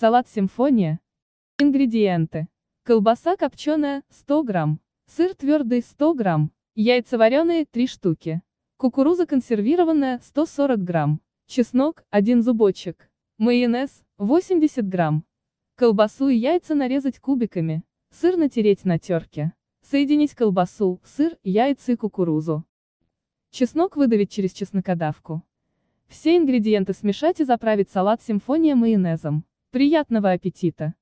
Салат «Симфония». Ингредиенты. Колбаса копченая, 100 грамм. Сыр твердый, 100 грамм. Яйца вареные, 3 штуки. Кукуруза консервированная, 140 грамм. Чеснок, 1 зубочек. Майонез, 80 грамм. Колбасу и яйца нарезать кубиками. Сыр натереть на терке. Соединить колбасу, сыр, яйца и кукурузу. Чеснок выдавить через чеснокодавку. Все ингредиенты смешать и заправить салат «Симфония» майонезом. Приятного аппетита!